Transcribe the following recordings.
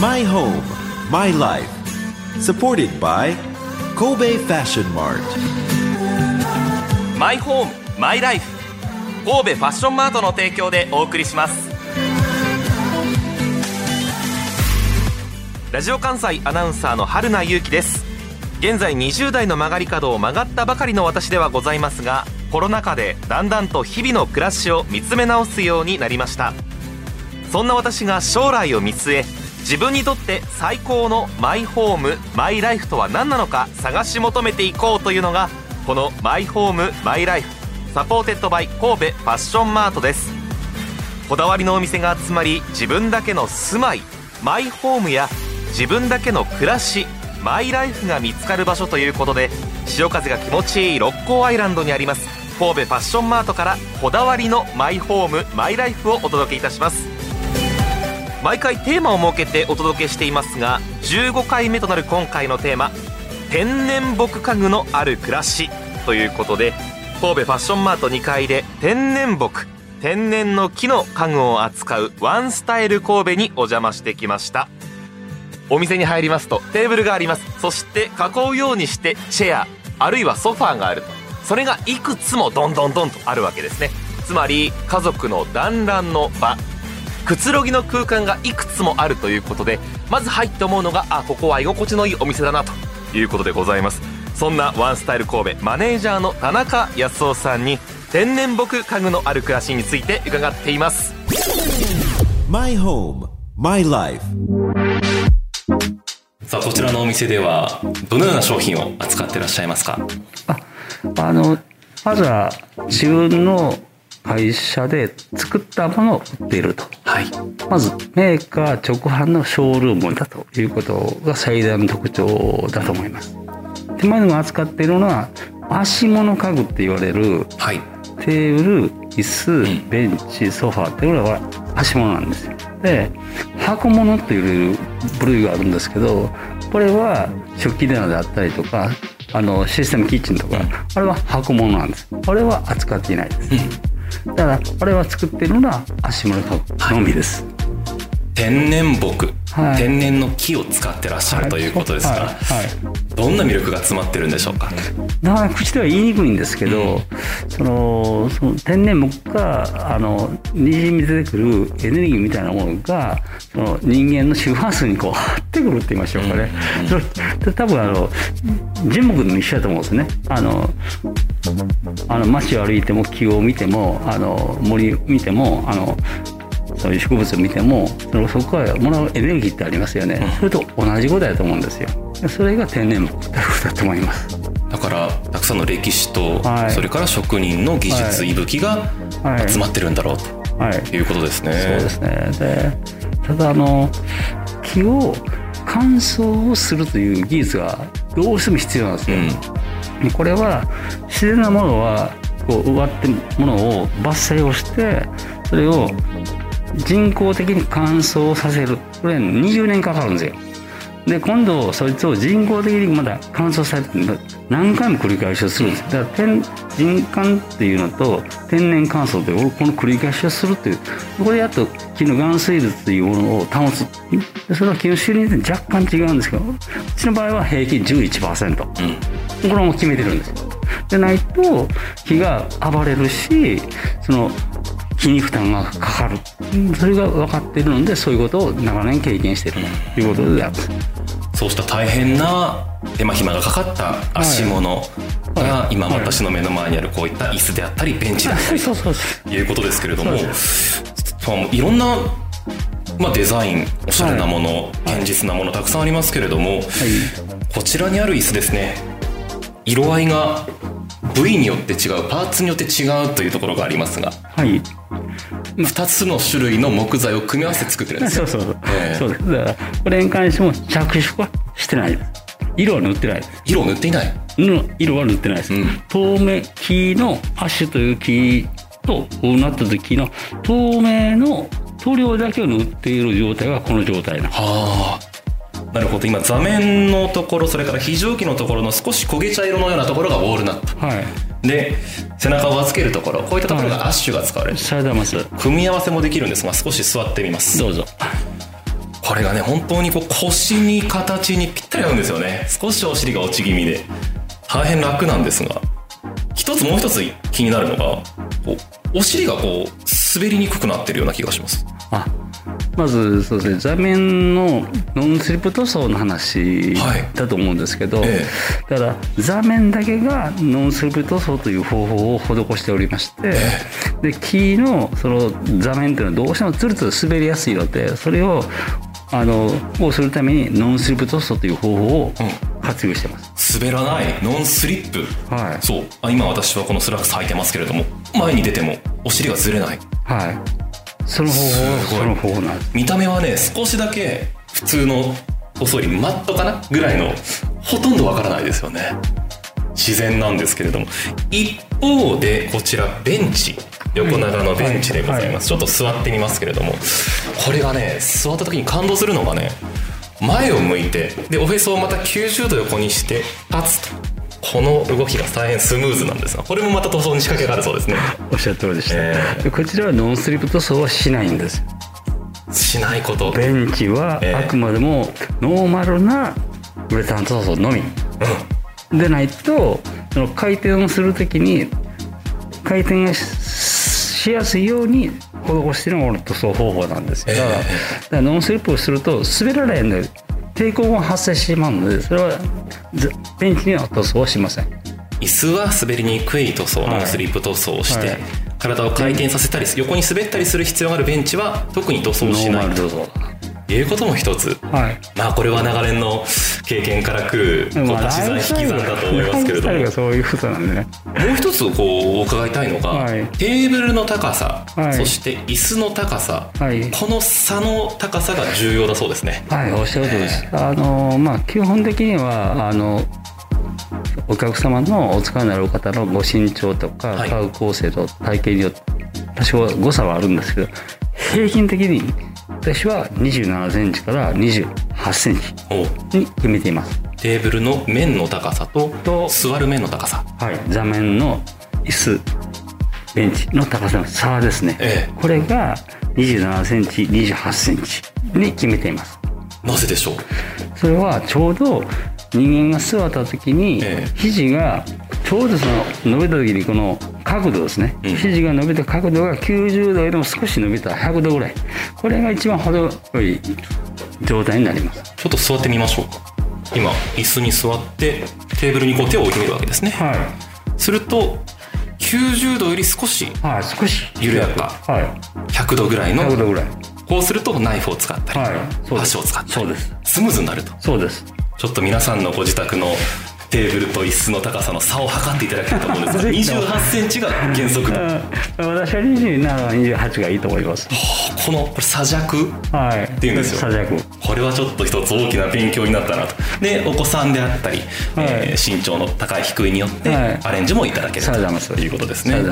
My home, my life. Supported by Kobe Fashion Mart. マイホームマイライフ神戸ファッションマートの提供でお送りしますラジオ関西アナウンサーの春名優希です現在20代の曲がり角を曲がったばかりの私ではございますがコロナ禍でだんだんと日々の暮らしを見つめ直すようになりましたそんな私が将来を見据え自分にとって最高のマイホームマイライフとは何なのか探し求めていこうというのがこのマイホームマイライフ supported by 神戸ファッションマートです。こだわりのお店が集まり自分だけの住まいマイホームや自分だけの暮らしマイライフが見つかる場所ということで潮風が気持ちいい六甲アイランドにあります神戸ファッションマートからこだわりのマイホームマイライフをお届けいたします。毎回テーマを設けてお届けしていますが15回目となる今回のテーマ天然木家具のある暮らしということで神戸ファッションマート2階で天然木天然の木の家具を扱うワンスタイル神戸にお邪魔してきました。お店に入りますとテーブルがあります。そして囲うようにしてチェアあるいはソファーがあると。それがいくつもどんどんどんとあるわけですね。つまり家族の団らんの場くつろぎの空間がいくつもあるということでまず入って思うのがあここは居心地のいいお店だなということでございます。そんなワンスタイル神戸マネージャーの田中康夫さんに天然木家具のある暮らしについて伺っています。My home, my life. さあこちらのお店ではどのような商品を扱ってらっしゃいますか？あのまずは自分の会社で作ったものを売っているとはい。まずメーカー直販のショールームだということが最大の特徴だと思います。手前のが扱っているのは足物家具って言われるはい。テーブル椅子ベンチソファーっていうのは足物なんですよ。で箱物っていう部類があるんですけどこれは食器棚であったりとかあのシステムキッチンとか、あれは箱物なんです。これは扱っていないです、だからこれは作っているのは足物家具のみです、天然木、はい。天然の木を使ってらっしゃるということですが、はい。はい。どんな魅力が詰まってるんでしょうか？なかなか口では言いにくいんですけど、そのその天然木があのにじみ出てくるエネルギーみたいなものがその人間の周波数にこう 張ってくるって言いましょうかね、それ多分あの樹木でも一緒だと思うんですね。あのあの街を歩いても木を見てもあの森を見てもあのそういう植物を見てもそこからもらうエネルギーってありますよね、それと同じことだと思うんですよ。それが天然木だと思います。だからたくさんの歴史と、はい。それから職人の技術、はい。息吹がはい。詰まってるんだろうはい。ということですね、そうですね。でただあの木を乾燥をするという技術がどうしても必要なんですよ、これは自然なものはこう植わってものを伐採をしてそれを人工的に乾燥させる。これ20年かかるんですよ。で今度そいつを人工的にまだ乾燥されて何回も繰り返しをするんです。だから天人乾っていうのと天然乾燥というこの繰り返しをするっていう。これでやっと木の含水率というものを保つ。でそれは木の種類によって若干違うんですけどうちの場合は平均11%、これはもう決めてるんです。よでないと木が暴れるしその木に負担がかかる。うんそれが分かっているのでそういうことを長年経験しているということであるそうした大変な手間暇がかかった足物が今私の目の前にあるこういった椅子であったりベンチであったり。とい。うことですけれどもいろんな、まあ、デザインおしゃれなもの、堅実なものたくさんありますけれども、こちらにある椅子ですね色合いが部位によって違うパーツによって違うというところがありますがはい。2つの種類の木材を組み合わせて作ってるんです。よそうそうそう、ええ。そうです。だからこれに関しても着色はしてないです。色は塗ってないです。色を塗っていない。の色は塗ってないです、うん。透明木のアッシュという木とこうなった時の透明の塗料だけを塗っている状態がこの状態なんです。はあなるほど。今座面のところそれから非常機のところの少し焦げ茶色のようなところがウォールナットはい。で背中を預けるところこういったところがアッシュが使われる。されてます。組み合わせもできるんですが少し座ってみます。どうぞ。これがね本当にこう腰に形にぴったり合うんですよね。少しお尻が落ち気味で。大変楽なんですが一つもう一つ気になるのがお尻がこう滑りにくくなってるような気がします。あまずそうですね座面のノンスリップ塗装の話はいだと思うんですけど、えだから座面だけがノンスリップ塗装という方法を施しておりまして、で木のその座面っていうのはどうしてもツルツル滑りやすいのでそれをあのをするためにノンスリップ塗装という方法を活用してます。滑らないノンスリップ。はい。そう。あ今私はこのスラックス履いてますけれども前に出てもお尻がずれない。はい。その方法その方法なんです。見た目はね少しだけ普通の細いマットかなぐらいのほとんどわからないですよね。自然なんですけれども。一方でこちらベンチ。横長のベンチでございます、ちょっと座ってみますけれども。これがね座った時に感動するのがね前を向いてでおへそをまた90度横にして立つとこの動きが大変スムーズなんですがこれもまた塗装に仕掛けがあるそうですね。おっしゃる通りでした。えでこちらはノンスリップ塗装はしないんです。しないこと。ベンチはええ。あくまでもノーマルなウレタン塗装のみ。でないとその回転をするときに回転がししやすいように施しているの塗装方法なんですよだから,、だからノンスリップをすると滑らないので抵抗が発生してしまうのでそれはずベンチには塗装はしません。椅子は滑りにくい塗装はいのスリップ塗装をして、はい。体を回転させたり横に滑ったりする必要があるベンチは特に塗装しない。ということも一つ。はい。まあこれは長年の経験から来るこうまあ足し算引き算だと思いますけれどもそういうことなんでねもう一つこう伺いたいのが、はいテーブルの高さ、はいそして椅子の高さ、はいこの差の高さが重要だそうですねはい、おっしゃる通りです。あの、まあ、基本的には、あの。お客様のお使いになる方のご身長とか、はい家具構成と体型によって。多少誤差はあるんですけど。平均的に。私は27センチから28センチおに決めています。テーブルの面の高さとと座る面の高さはい、座面の椅子。ベンチの高さの差ですね。えこれが27センチ、28センチに決めています。なぜでしょう？それはちょうど人間が座った時にええ肘がちょうどその伸びた時にこの角度ですね、うん。肘が伸びた角度が90度よりも少し伸びた100度ぐらい。これが一番程よい状態になります。ちょっと座ってみましょうか。今椅子に座ってテーブルにこう手を置いてみるわけですね。はすると90度より少し緩やかはい。100度ぐらいの100度ぐらい。こうするとナイフを使ったり、はい。箸を使ったりそうです。スムーズになると。そうです。ちょっと皆さんのご自宅のテーブルと椅子の高さの差を測っていただきたいと思うんですがぜひとも。28センチが原則こうん。私は27、28がいいと思います。のこれ差弱はいっていうんですよ。最弱。これはちょっと一つ大きな勉強になったなと。でお子さんであったり、えー身長の高い低いによってはい。アレンジもいただけるさようございます。ということですね。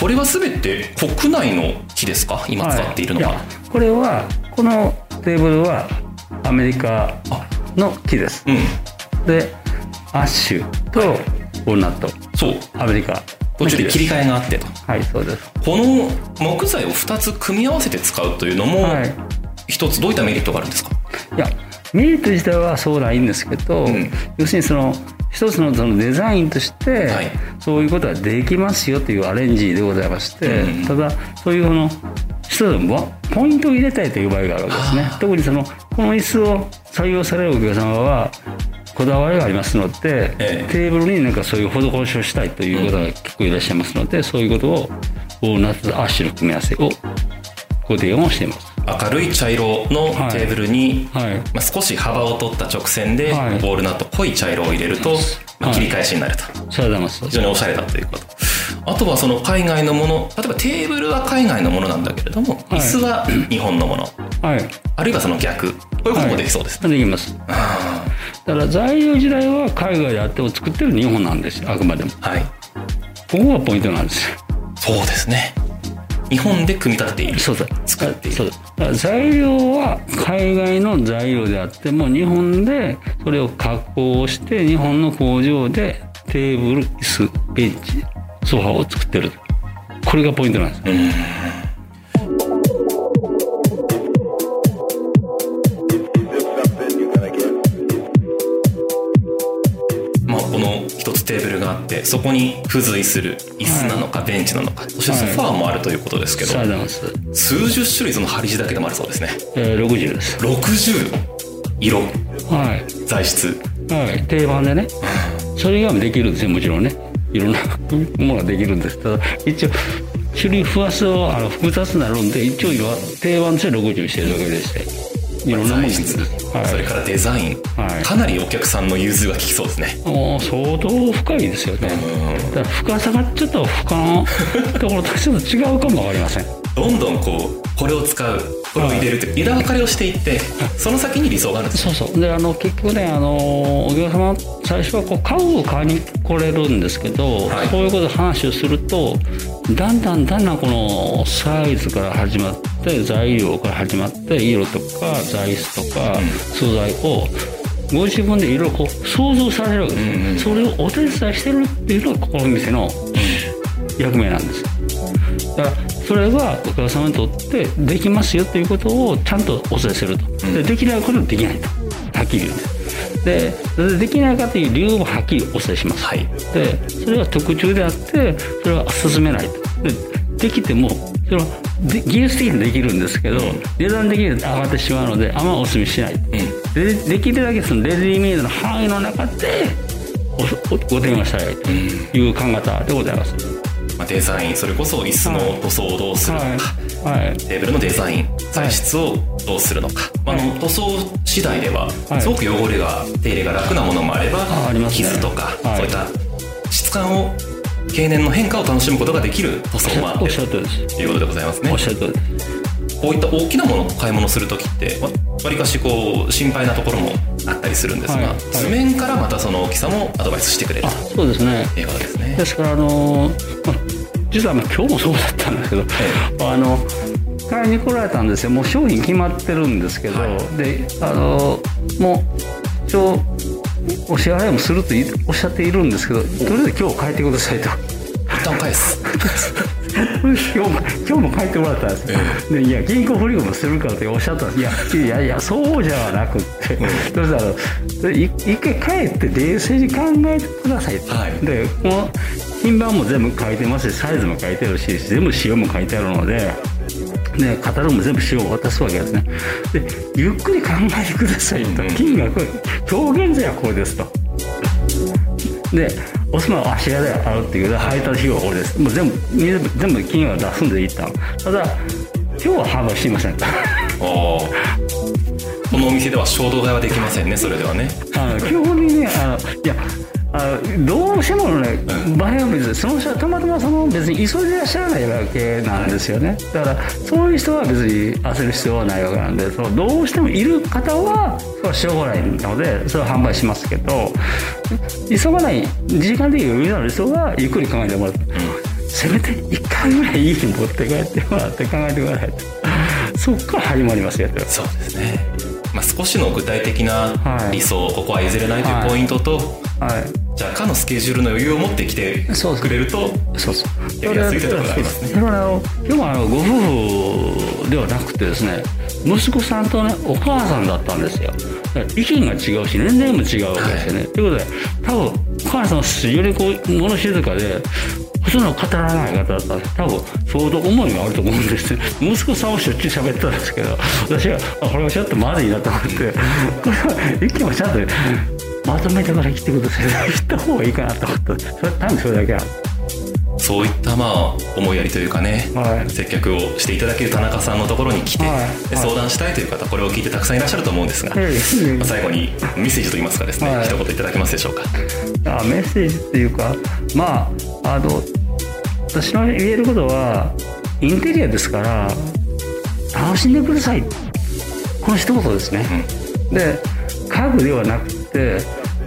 これは全て国内の木ですか？今使っているのは、いやこれはこのテーブルはアメリカの木です。うん。でアッシュとウォルナット。そう。アメリカ。途中で。切り替えがあってと。はいそうです。この木材を2つ組み合わせて使うというのもはい。一つどういったメリットがあるんですか？いやメリット自体はそうないんですけど、ん。要するにその一つのそのデザインとして、はい。そういうことができますよというアレンジでございまして、うんただそういうこの一つのわポイントを入れたいという場合があるわけですね。特にそのこの椅子を採用されるお客様はこだわりがありますので、ええ。テーブルになんかそういう施しをしたいという方が結構いらっしゃいますので、そういうことをウォールナットとアッシュの組み合わせをご提案をしています。明るい茶色のはいテーブルに、はい。まあ、少し幅を取った直線で、はい。ウォールナット濃い茶色を入れると、まあ、はい切り返しになると、非常におしゃれだということ。あとはその海外のもの例えばテーブルは海外のものなんだけれども、はい。椅子は日本のものはい。あるいはその逆。こういうこともできそうです、できます。あだから材料自体は海外であっても作ってる日本なんです。よ、あくまでも。ーはい。ここがポイントなんです。よ。そうですね。日本で組み立てている。そうだ。作っている。材料は海外の材料であっても、日本でそれを加工して、日本の工場でテーブル、椅子、ベンチ、ソファーを作ってる。これがポイントなんですってそこに付随する椅子なのかベンチなのか、そしてソファーもあるということですけど。数十種類その張り地だけでもあるそうですねえー、60です。60色はい。材質はい。定番でね。それ以外もできるんですよ、もちろんね。いろんなものができるんです。ただ、一応、種類不発はあの複雑になるんで、一応定番として60にしてるだけでして。いろんなもの。はい。それからデザイン、はいかなりお客さんの融通が利きそうですねもう相当深いですよね。だから深さがちょっと深のところとちょっと違うかもわかりません。どんどんこうこれを使うこれを入れるという枝分かれをしていってその先に理想があるんですそうそう。で、あの、結局ね、あの、お客様、最初はこう、家具を買いに来れるんですけど、はいそういうことで話をすると、だんだんだんだんこの、サイズから始まって、材料から始まって、色とか、材質とか、素材を、ご自分でいろいろこう想像されるわけです、それをお手伝いしてるっていうのがこの店の役目なんです。よだからそれはお客様にとってできますよということをちゃんとお伝えすると、でできないことはできないと。はっきり言うんですででできないかという理由もはっきりお伝えします、はい。でそれは特注であってそれは進めないと。でできてもそれはで技術的にはできるんですけど、値段的には上がってしまうのであんまお勧めしない、でできるだけそのレディメイドの範囲の中でおおご提案したいという考え方でございます、まあ、デザインそれこそ椅子の塗装をどうするのか、はい、はい、テーブルのデザイン材質をどうするのか、まあ、あの塗装次第でははい。すごく汚れが手入れが楽なものもあれば、傷とか、はい。そういった質感を経年の変化を楽しむことができる塗装もあっおってしゃるとりです。ということでございますね。おっしゃるとりです。こういった大きなものを買い物する時ってわわりかしこう心配なところもあったりするんですが、はいはい。図面からまたその大きさもアドバイスしてくれる。あそうですね。ということですね。ですからあのまあ実はまあ今日もそうだったんですけど、あの買いに来られたんですよ。もう商品決まってるんですけど、であのもう一応お支払いもするといおっしゃっているんですけどとりあえず今日帰ってくださいと。一旦返す。今日も今日も帰ってもらったんです。よ、でいや銀行振り込みするからっておっしゃったんです。いやいやいやそうじゃなくって、そしたらそれい一回帰って冷静に考えてくださいと、はい。でこの品番も全部書いてますしサイズも書いてあるし全部仕様も書いてあるのでね、カタログも全部仕様を渡すわけですねでゆっくり考えてくださいと、うん金額今日現在はこうですとで、お住まいは芦屋であるっていうけど、配達費用はこれです。もう全部、全部金額出すんでいったの。ただ、今日は販売していませんと。このお店では衝動買いはできませんねそれではねあの基本的にね、あの、いや、あのどうしてもね、場合は別に、その人はたまたまその別に急いでいらっしゃらないわけなんですよね。だから、そういう人は別に焦る必要はないわけなんで、そのどうしてもいる方は、それはしょうがないので、それは販売しますけど、急がない、時間的に余裕のある人は、ゆっくり考えてもらって、せめて1回ぐらい家に持って帰ってもらって考えてくださいと。そっから始まりますよ、とそうですね、まあ、少しの具体的なはい理想、ここは譲れないというポイントと、はい。若干のスケジュールの余裕を持ってきてくれるとそうそう。やりやすいところがありますねそれはあの今日はあのご夫婦ではなくてですね、息子さんとねお母さんだったんですよ。意見が違うし年齢も違うわけですよね。ということで多分お母さんは非常にこう物静かで。普通の語らない方だったんで多分相当思いがあると思うんですね息子さんはしょっちゅう喋ってたんですけど私はあこれはちょっとまずいなと思ってこれは意見をちゃんとまとめてから来てください。言った方がいいかなと思って。それ単にそれだけなんですそういったまあ思いやりというかね、はい。接客をしていただける田中さんのところに来て、はい。で相談したいという方これを聞いてたくさんいらっしゃると思うんですが、ええまあ最後にメッセージといいますかですね、はい。一言いただけますでしょうか？あメッセージっていうかまああの私の言えることはインテリアですから楽しんでください。この一言ですね、で家具ではなくて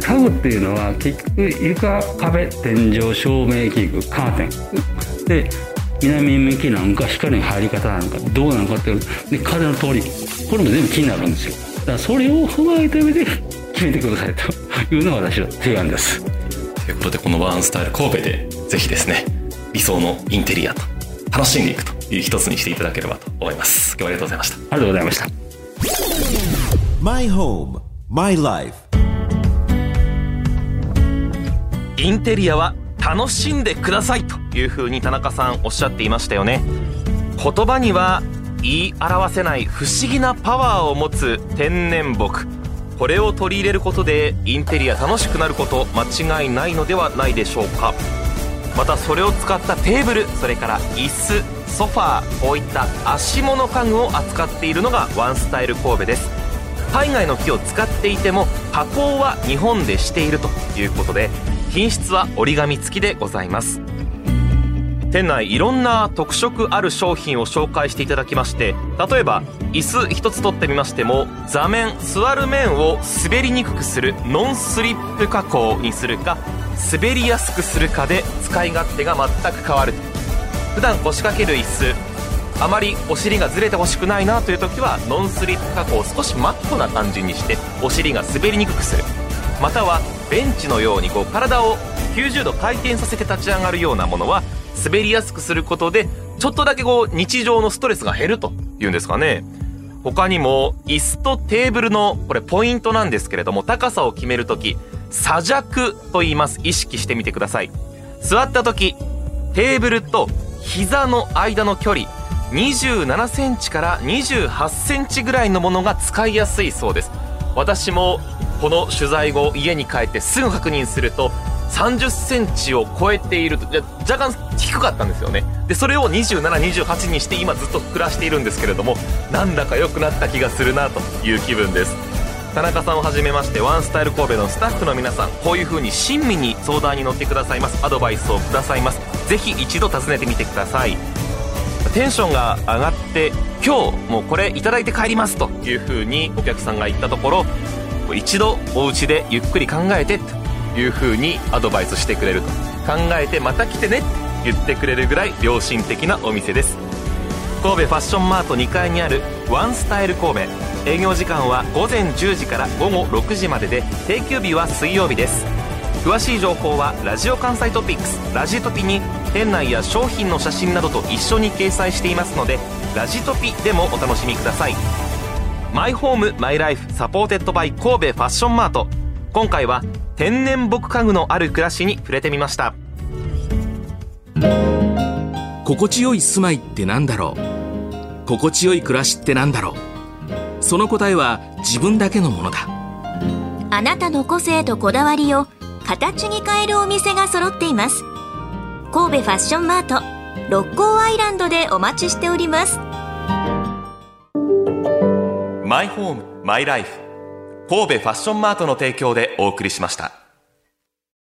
家具っていうのは結局床壁天井照明器具カーテン。で南向きなのか光の入り方なのかどうなのかっていうで風の通りこれも全部気になるんですよ。だからそれを踏まえた上で決めてくださいというのが私の提案です。ということでこのワンスタイル神戸でぜひですね理想のインテリアと楽しんでいくという一つにしていただければと思います。今日はありがとうございました。ありがとうございました。My home, my life. インテリアは楽しんでくださいというふうに田中さんおっしゃっていましたよね。言葉には言い表せない不思議なパワーを持つ天然木。これを取り入れることでインテリア楽しくなること間違いないのではないでしょうか。またそれを使ったテーブルそれから椅子ソファーこういった足物家具を扱っているのがワンスタイル神戸です。海外の木を使っていても加工は日本でしているということで品質は折り紙付きでございます。店内いろんな特色ある商品を紹介していただきまして例えば椅子一つ取ってみましても座面座る面を滑りにくくするノンスリップ加工にするか滑りやすくするかで使い勝手が全く変わる。普段腰掛ける椅子あまりお尻がずれてほしくないなという時はノンスリップ加工を少しマットな感じにしてお尻が滑りにくくする。またはベンチのようにこう体を90度回転させて立ち上がるようなものは滑りやすくすることでちょっとだけこう日常のストレスが減るというんですかね。他にも椅子とテーブルのこれポイントなんですけれども高さを決めるとき左弱と言います。意識してみてください。座った時テーブルと膝の間の距離27センチから28センチぐらいのものが使いやすいそうです。私もこの取材後家に帰ってすぐ確認すると30センチを超えていると若干低かったんですよね。でそれを2728にして今ずっと暮らしているんですけれどもなんだか良くなった気がするなという気分です。田中さんをはじめましてワンスタイル神戸のスタッフの皆さんこういう風に親身に相談に乗ってくださいます。アドバイスをくださいます。ぜひ一度訪ねてみてください。テンションが上がって今日もうこれいいて帰りますという風にお客さんが言ったところ一度お家でゆっくり考えてという風にアドバイスしてくれると考えてまた来てねって言ってくれるぐらい良心的なお店です。神戸ファッションマート2階にあるワンスタイル神戸。営業時間は午前10時から午後6時までで。定休日は水曜日です。詳しい情報はラジオ関西トピックスラジトピに店内や商品の写真などと一緒に掲載していますのでラジトピでもお楽しみください。マイホームマイライフ supported by 神戸ファッションマート。今回は天然木家具のある暮らしに触れてみました。心地よい住まいってなんだろう？心地よい暮らしってなんだろう？その答えは自分だけのものだ。あなたの個性とこだわりを形に変えるお店が揃っています。神戸ファッションマート六甲アイランドでお待ちしておりますマイホームマイライフ神戸ファッションマートの提供でお送りしました。